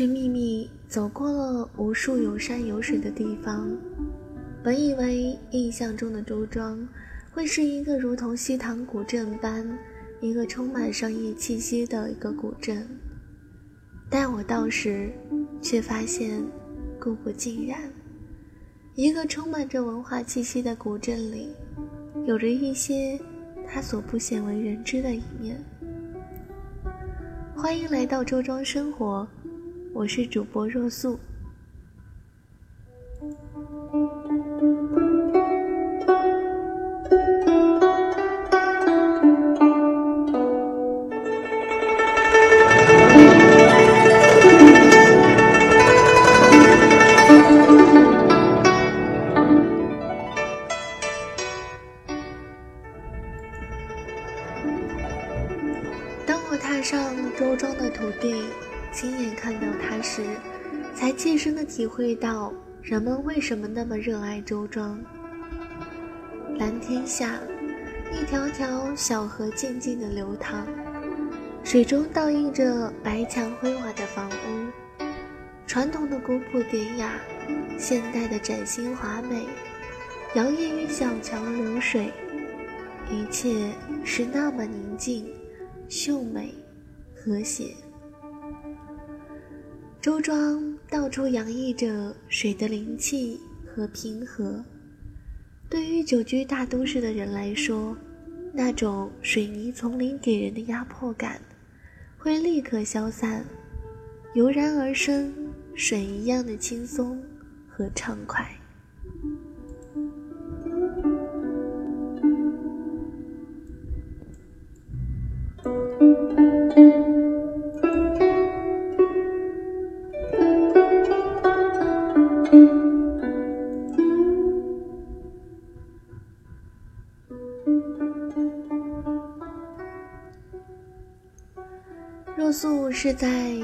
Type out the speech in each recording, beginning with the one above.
寻寻觅觅，走过了无数有山有水的地方。本以为印象中的周庄会是一个如同西塘古镇般，一个充满商业气息的一个古镇，但我到时却发现，故不尽然。一个充满着文化气息的古镇里，有着一些他所不鲜为人知的一面。欢迎来到周庄生活。我是主播若素。体会到人们为什么那么热爱周庄。蓝天下，一条条小河静静的流淌，水中倒映着白墙灰瓦的房屋，传统的古朴典雅，现代的崭新华美，摇曳于小桥流水，一切是那么宁静、秀美、和谐。周庄到处洋溢着水的灵气和平和，对于久居大都市的人来说，那种水泥丛林给人的压迫感会立刻消散，油然而生水一样的轻松和畅快。素是在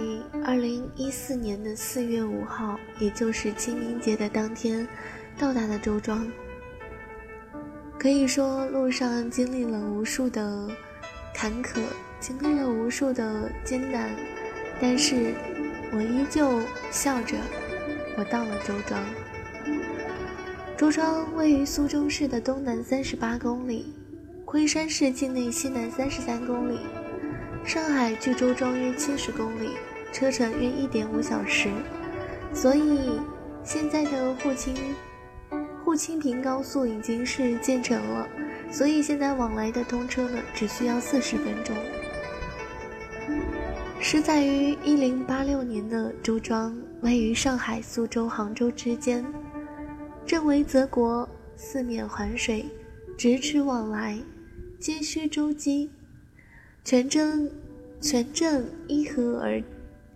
二零一四年的四月五号，也就是清明节的当天，到达的周庄。可以说，路上经历了无数的坎坷，经历了无数的艰难，但是我依旧笑着，我到了周庄。周庄位于苏州市的东南三十八公里，昆山市境内西南三十三公里。上海距周庄约七十公里，车程约一点五小时，所以现在的沪青沪青平高速已经是建成了，所以现在往来的通车呢只需要四十分钟。始载于一零八六年的周庄，位于上海、苏州、杭州之间，镇为泽国，四面环水，咫尺往来，皆需舟机。全镇，全镇依河而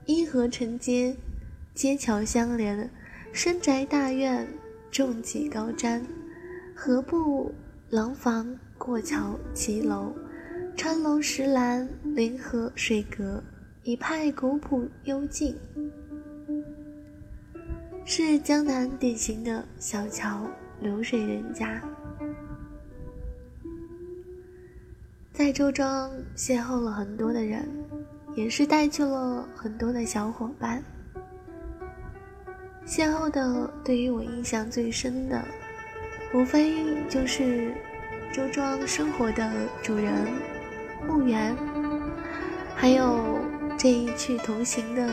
依河承接，街桥相连，深宅大院，重脊高瞻，河埠廊坊，过桥骑楼，穿楼石栏，临河水阁，一派古朴幽静，是江南典型的小桥流水人家。在周庄邂逅了很多的人，也是带去了很多的小伙伴。邂逅的对于我印象最深的，无非就是周庄生活的主人木源，还有这一去同行的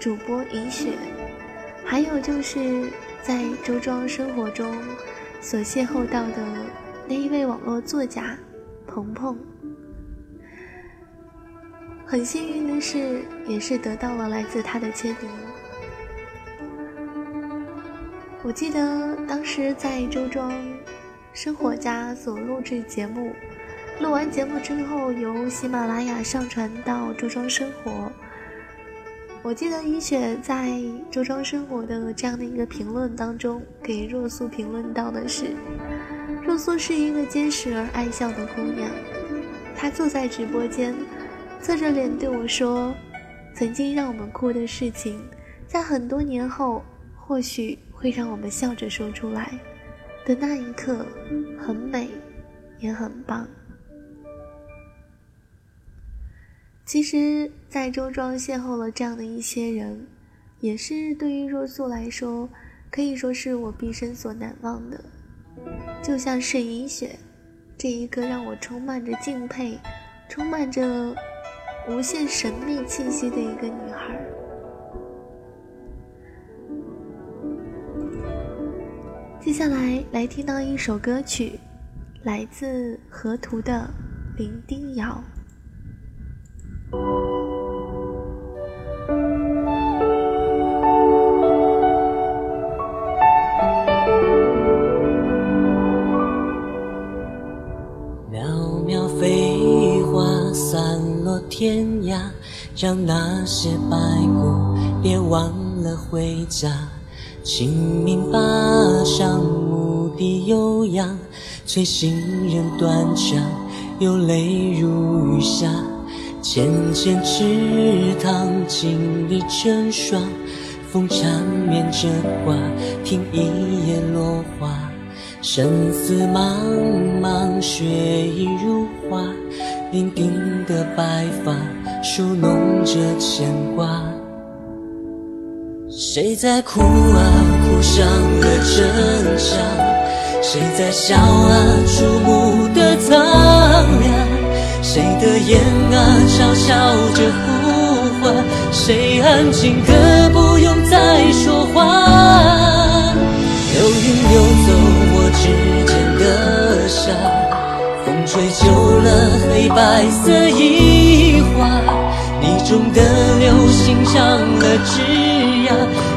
主播尹雪，还有就是在周庄生活中所邂逅到的。那一位网络作家，鹏鹏，很幸运的是，也是得到了来自他的签名。我记得当时在周庄生活家所录制节目，录完节目之后，由喜马拉雅上传到周庄生活。我记得雨雪在周庄生活的这样的一个评论当中，给若素评论到的是。若素是一个坚实而爱笑的姑娘，她坐在直播间，侧着脸对我说：“曾经让我们哭的事情，在很多年后，或许会让我们笑着说出来。的那一刻，很美，也很棒。”其实，在周庄邂逅了这样的一些人，也是对于若素来说，可以说是我毕生所难忘的。就像是银雪，这一个让我充满着敬佩、充满着无限神秘气息的一个女孩。接下来，来听到一首歌曲，来自河图的《林丁瑶》。将那些白骨别忘了回家。清明芭上牧笛悠扬，催行人断肠，有泪如雨下。浅浅池塘，锦鲤成双，风缠绵着挂，听一夜落花。生死茫茫，雪意如花，伶仃的白发，梳弄着牵挂。谁在哭啊？哭伤了真相。谁在笑啊？触目的苍凉。谁的眼啊，嘲笑着呼唤？谁安静的不用再说话？流云流走我指尖的沙，吹旧了黑白色衣花，你种的流星长了枝桠，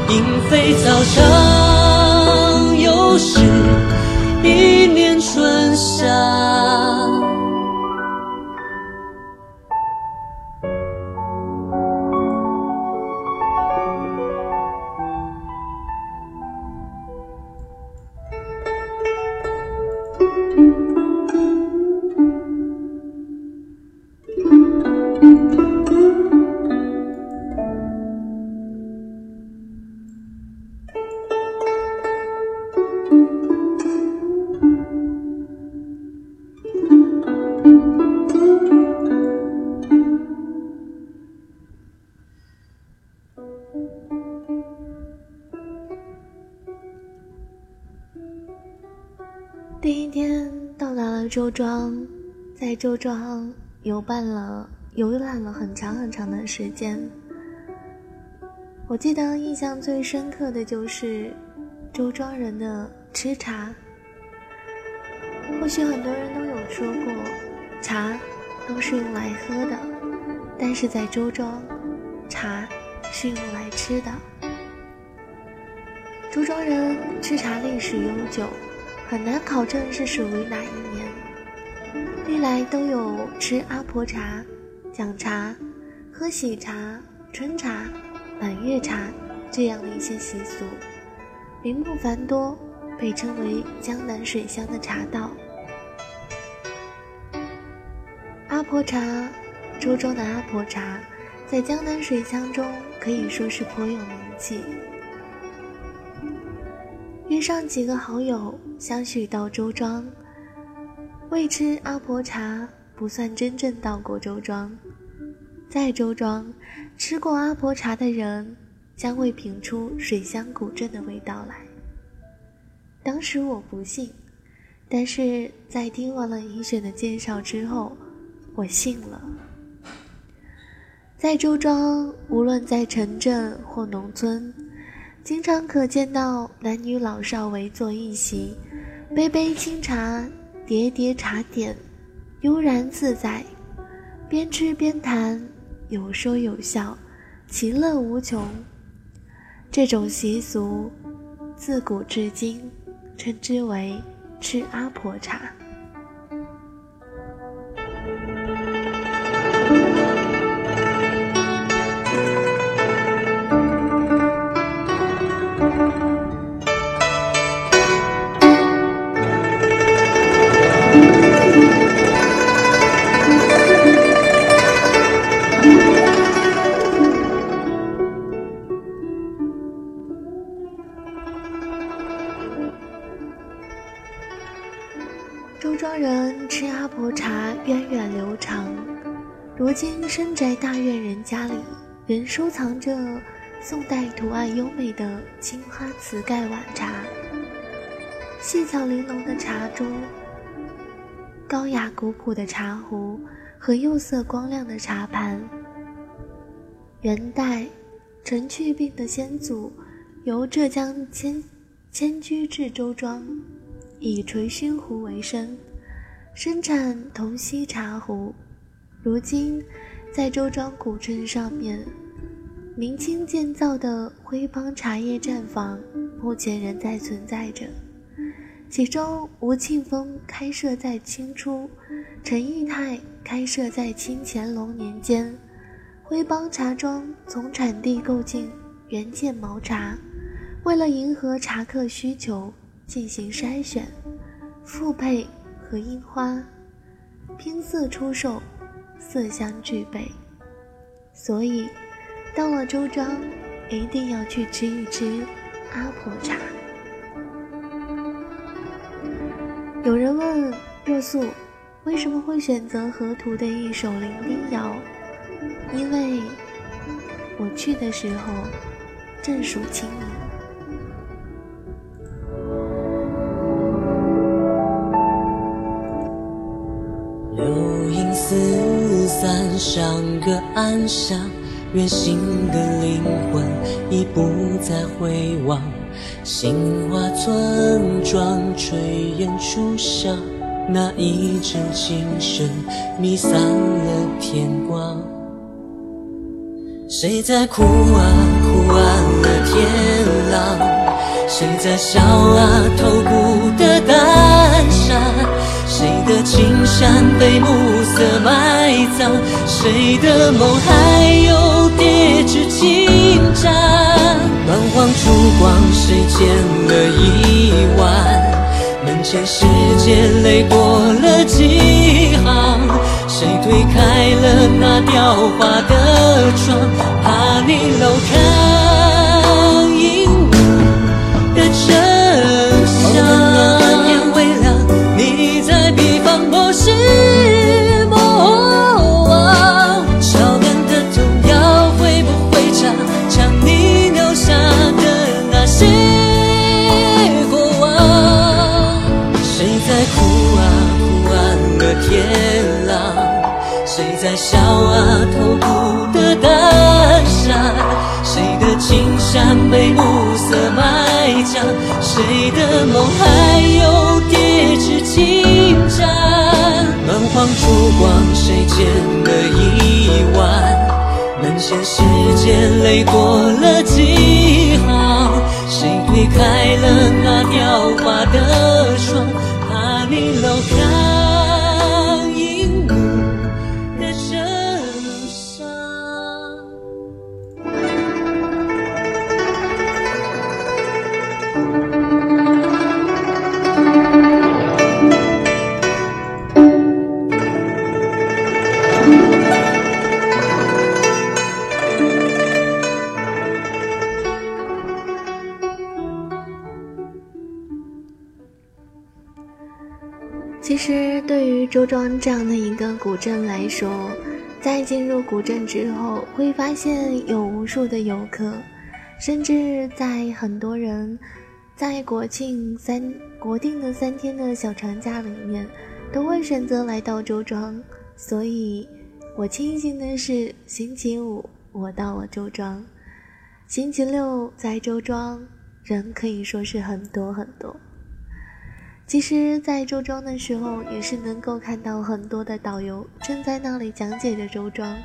莺飞草长，到达了周庄，在周庄游办了游览了很长很长的时间。我记得印象最深刻的就是周庄人的吃茶。或许很多人都有说过，茶都是用来喝的，但是在周庄，茶是用来吃的。周庄人吃茶历史悠久。很难考证是属于哪一年，历来都有吃阿婆茶、讲茶、喝喜茶、春茶、满月茶这样的一些习俗，名目繁多，被称为江南水乡的茶道。阿婆茶，周庄的阿婆茶，在江南水乡中可以说是颇有名气。约上几个好友，相许到周庄。未吃阿婆茶，不算真正到过周庄。在周庄吃过阿婆茶的人，将会品出水乡古镇的味道来。当时我不信，但是在听完了尹雪的介绍之后，我信了。在周庄，无论在城镇或农村。经常可见到男女老少围坐一席，杯杯清茶，叠叠茶点，悠然自在，边吃边谈，有说有笑，其乐无穷。这种习俗，自古至今，称之为吃阿婆茶。宋代图案优美的青花瓷盖碗茶，细巧玲珑的茶桌，高雅古朴的茶壶和釉色光亮的茶盘。元代，陈去病的先祖由浙江迁迁居至周庄，以垂须壶为生，生产铜锡茶壶。如今，在周庄古镇上面，明清建造的徽帮茶叶站房目前仍在存在着。其中，吴庆峰开设在清初，陈义泰开设在清乾隆年间。徽帮茶庄从产地购进原件毛茶，为了迎合茶客需求进行筛选、复配和印花，拼色出售，色香俱备。所以，到了周庄，一定要去吃一吃阿婆茶。有人问若素，为什么会选择河图的一首《伶仃谣》？因为我去的时候正属清明。流萤四散，像个岸上，远行的灵魂已不再回望。杏花村庄，炊烟初上，那一阵琴声弥散了天光。谁在哭啊哭完了天朗？谁在笑啊透骨的丹山？的青山被暮色埋葬？谁的梦还有叠纸轻帐？满荒烛光，谁剪了一碗？门前世界泪过了几行？谁推开了那雕花的窗，怕你漏看还有叠纸轻帐？满荒烛光，谁剪了一晚？门前石阶泪过了周庄这样的一个古镇来说，在进入古镇之后，会发现有无数的游客，甚至在很多人在国庆三国定的三天的小长假里面，都会选择来到周庄。所以，我庆幸的是，星期五我到了周庄，星期六在周庄人可以说是很多很多。其实，在周庄的时候，也是能够看到很多的导游正在那里讲解着周庄。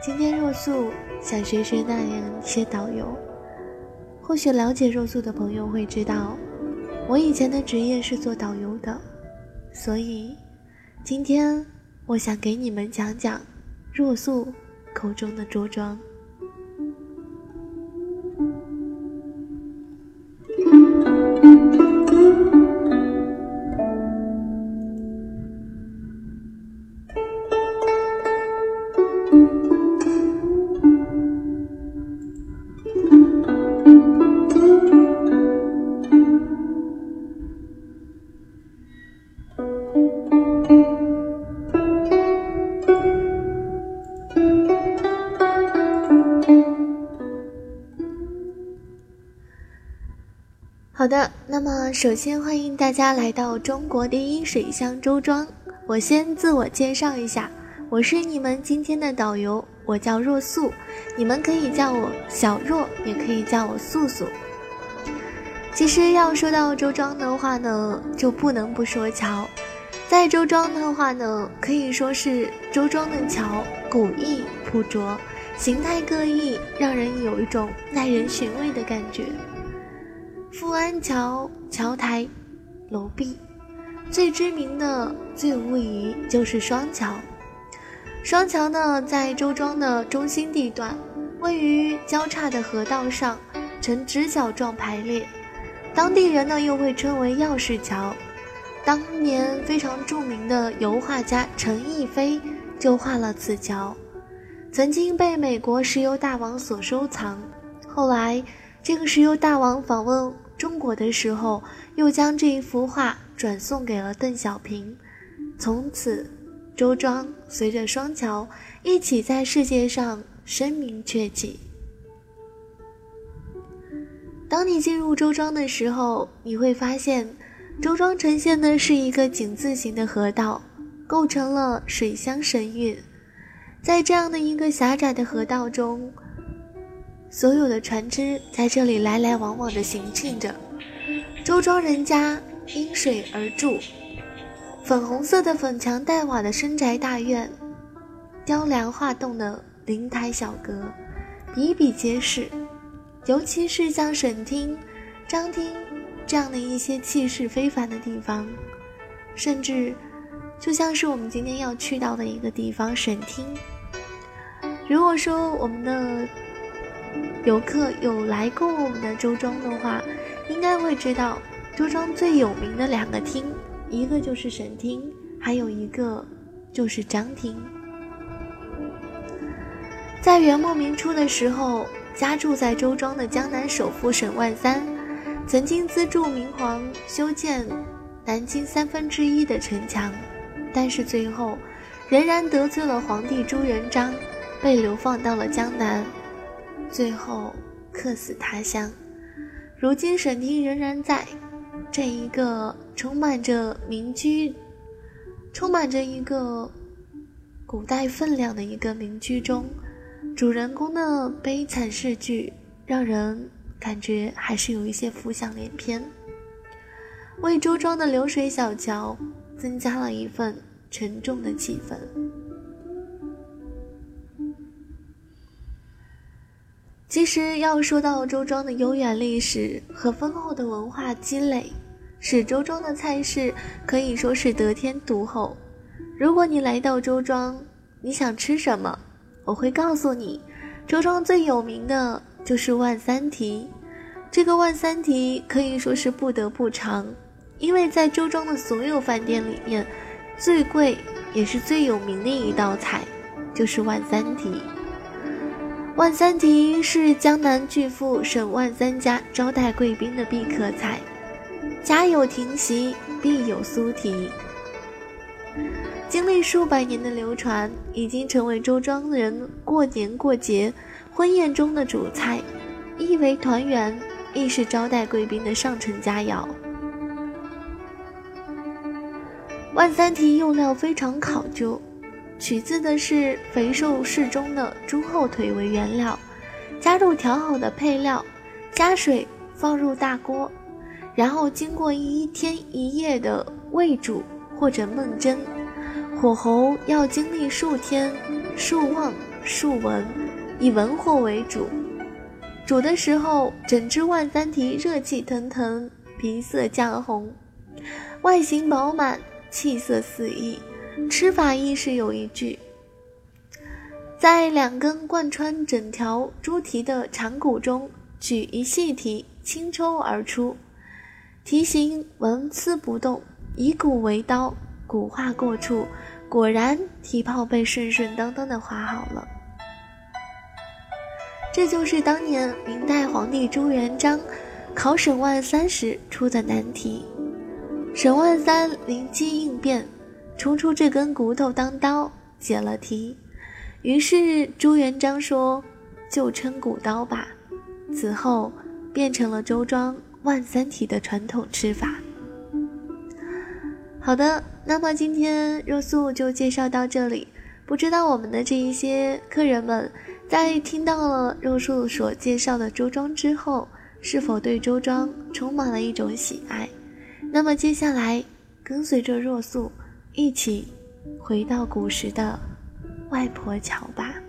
今天若素想学学那样一些导游，或许了解若素的朋友会知道，我以前的职业是做导游的，所以今天我想给你们讲讲若素口中的周庄。好的，那么首先欢迎大家来到中国第一水乡周庄。我先自我介绍一下，我是你们今天的导游，我叫若素，你们可以叫我小若，也可以叫我素素。其实要说到周庄的话呢，就不能不说桥。在周庄的话呢，可以说是周庄的桥古意朴拙，形态各异，让人有一种耐人寻味的感觉。富安桥桥台、楼壁，最知名的最无疑就是双桥。双桥呢，在周庄的中心地段，位于交叉的河道上，呈直角状排列。当地人呢，又会称为钥匙桥。当年非常著名的油画家陈逸飞就画了此桥，曾经被美国石油大王所收藏。后来。这个石油大王访问中国的时候，又将这一幅画转送给了邓小平。从此，周庄随着双桥一起在世界上声名鹊起。当你进入周庄的时候，你会发现，周庄呈现的是一个井字形的河道，构成了水乡神韵。在这样的一个狭窄的河道中。所有的船只在这里来来往往的行进着。周庄人家因水而筑，粉红色的粉墙黛瓦的深宅大院，雕梁画栋的灵台小阁，比比皆是。尤其是像沈厅、张厅这样的一些气势非凡的地方，甚至就像是我们今天要去到的一个地方——沈厅。如果说我们的游客有来过我们的周庄的话，应该会知道周庄最有名的两个厅，一个就是沈厅，还有一个就是张厅。在元末明初的时候，家住在周庄的江南首富沈万三，曾经资助明皇修建南京三分之一的城墙，但是最后仍然得罪了皇帝朱元璋，被流放到了江南。最后客死他乡，如今沈厅仍然在这一个充满着民居、充满着一个古代分量的一个民居中，主人公的悲惨事迹让人感觉还是有一些浮想联翩，为周庄的流水小桥增加了一份沉重的气氛。其实要说到周庄的悠远历史和丰厚的文化积累，使周庄的菜式可以说是得天独厚。如果你来到周庄，你想吃什么，我会告诉你，周庄最有名的就是万三蹄。这个万三蹄可以说是不得不尝，因为在周庄的所有饭店里面，最贵也是最有名的一道菜，就是万三蹄。万三蹄是江南巨富沈万三家招待贵宾的必客菜，家有亭席必有酥蹄。经历数百年的流传，已经成为周庄人过年过节、婚宴中的主菜，亦为团圆，亦是招待贵宾的上乘佳肴。万三蹄用料非常考究。取自的是肥瘦适中的猪后腿为原料，加入调好的配料，加水放入大锅，然后经过一天一夜的煨煮或者焖蒸，火候要经历数天，数旺数文，以文火为主。煮的时候，整只万三蹄热气腾腾，皮色绛红，外形饱满，气色四溢。吃法亦是有一句，在两根贯穿整条猪蹄的长骨中取一细蹄，轻抽而出，蹄形纹丝不动，以骨为刀，骨划过处，果然蹄泡被顺顺当当的划好了。这就是当年明代皇帝朱元璋考沈万三时出的难题，沈万三灵机应变。抽出这根骨头当刀，解了题。于是朱元璋说：“就称骨刀吧。”此后变成了周庄万三蹄的传统吃法。好的，那么今天肉素就介绍到这里。不知道我们的这一些客人们，在听到了肉素所介绍的周庄之后，是否对周庄充满了一种喜爱？那么接下来，跟随着肉素一起回到古时的外婆桥吧。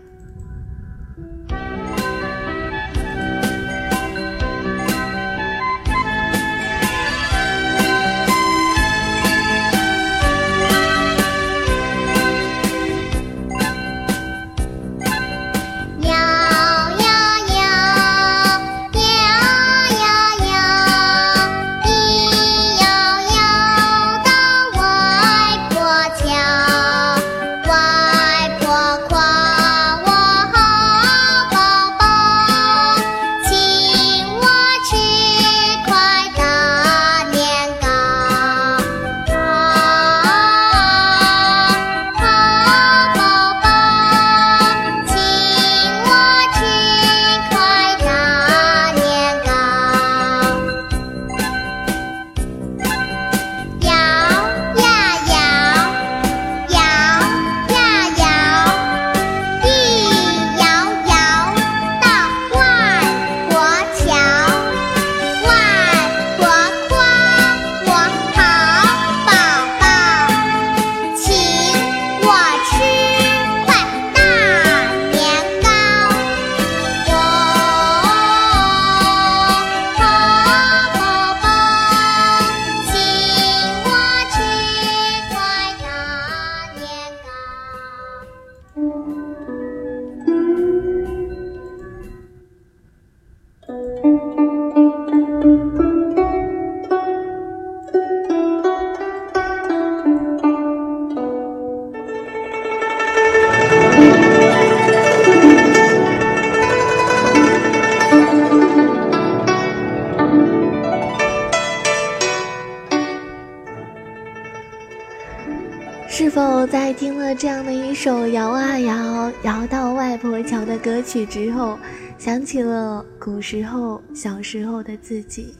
听了这样的一首摇啊摇，摇到外婆桥的歌曲之后，想起了古时候小时候的自己？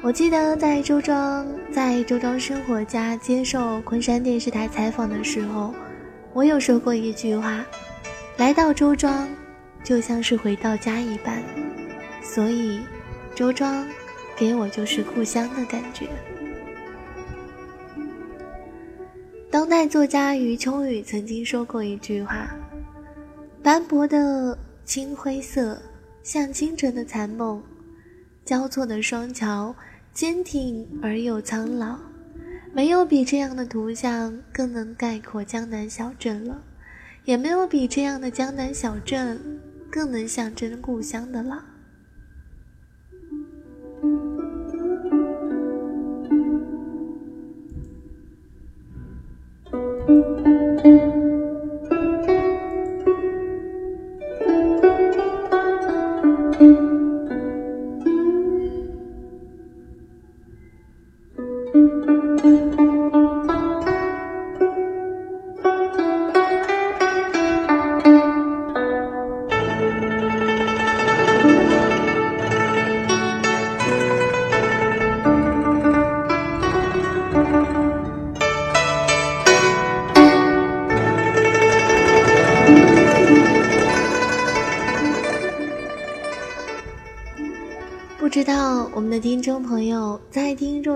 我记得在周庄，在周庄生活家接受昆山电视台采访的时候，我有说过一句话：来到周庄，就像是回到家一般。所以，周庄给我就是故乡的感觉。当代作家余秋雨曾经说过一句话：“斑驳的青灰色，像清晨的残梦；交错的双桥，坚挺而又苍老。没有比这样的图像更能概括江南小镇了，也没有比这样的江南小镇更能象征故乡的了。”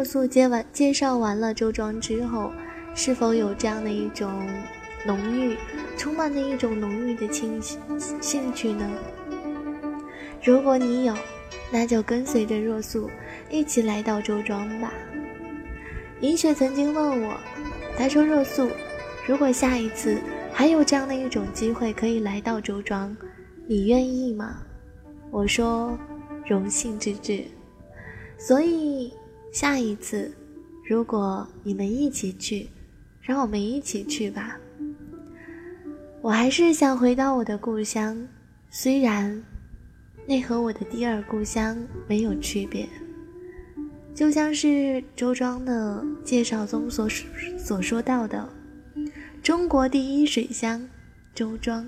若素接完介绍完了周庄之后，是否有这样的一种浓郁、充满的一种浓郁的兴兴趣呢？如果你有，那就跟随着若素一起来到周庄吧。银雪曾经问我，他说：“若素，如果下一次还有这样的一种机会可以来到周庄，你愿意吗？”我说。荣幸之至，所以下一次，如果你们一起去，让我们一起去吧。我还是想回到我的故乡，虽然那和我的第二故乡没有区别。就像是周庄的介绍中所所说到的，中国第一水乡，周庄。